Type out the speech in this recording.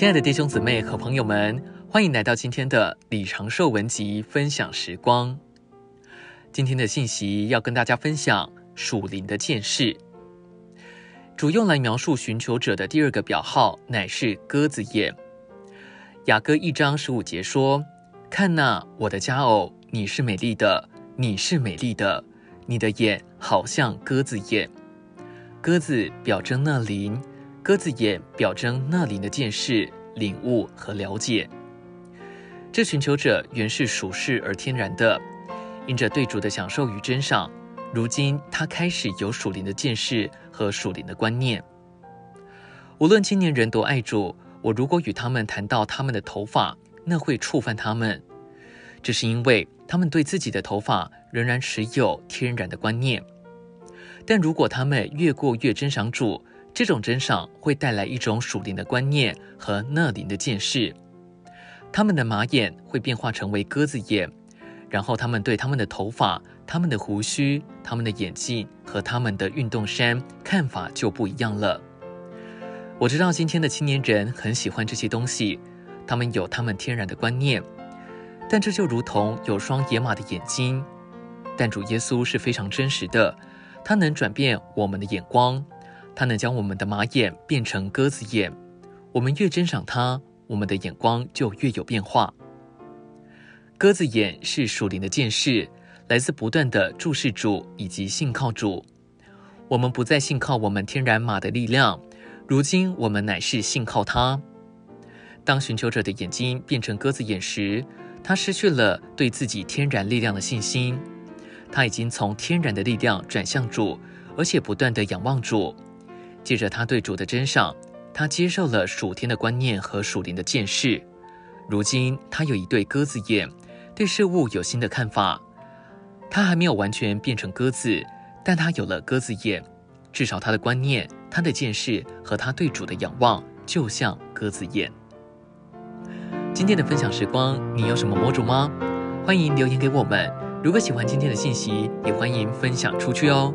亲爱的弟兄姊妹和朋友们，欢迎来到今天的李长寿文集分享时光。今天的信息要跟大家分享属灵的见识。主用来描述寻求者的第二个表号，乃是鸽子眼。雅歌一章十五节说：“看哪，我的佳偶，你是美丽的，你是美丽的，你的眼好像鸽子眼。”鸽子表征那灵，鸽子眼表征那灵的见识、领悟和了解。这寻求者原是属世而天然的，因着对主的享受与珍赏，如今他开始有属灵的见识和属灵的观念。无论青年人多爱主，我如果与他们谈到他们的头发，那会触犯他们，这是因为他们对自己的头发仍然持有天然的观念。但如果他们越过越珍赏主，这种珍赏会带来一种属灵的观念和那灵的见识。他们的马眼会变化成为鸽子眼，然后他们对他们的头发、他们的胡须、他们的眼镜和他们的运动衫看法就不一样了。我知道今天的青年人很喜欢这些东西，他们有他们天然的观念，但这就如同有双野马的眼睛。但主耶稣是非常真实的。他能转变我们的眼光，它能将我们的马眼变成鸽子眼。我们越珍赏它，我们的眼光就越有变化。鸽子眼是属灵的见识，来自不断的注视主以及信靠主。我们不再信靠我们天然马的力量，如今我们乃是信靠它。当寻求者的眼睛变成鸽子眼时，他失去了对自己天然力量的信心。他已经从天然的力量转向主，而且不断地仰望主。借着他对主的珍赏，他接受了属天的观念和属灵的见识。如今，他有一对鸽子眼，对事物有新的看法。他还没有完全变成鸽子，但他有了鸽子眼。至少他的观念、他的见识和他对主的仰望，就像鸽子眼。今天的分享时光，你有什么魔主吗？欢迎留言给我们。如果喜欢今天的信息，也欢迎分享出去哦。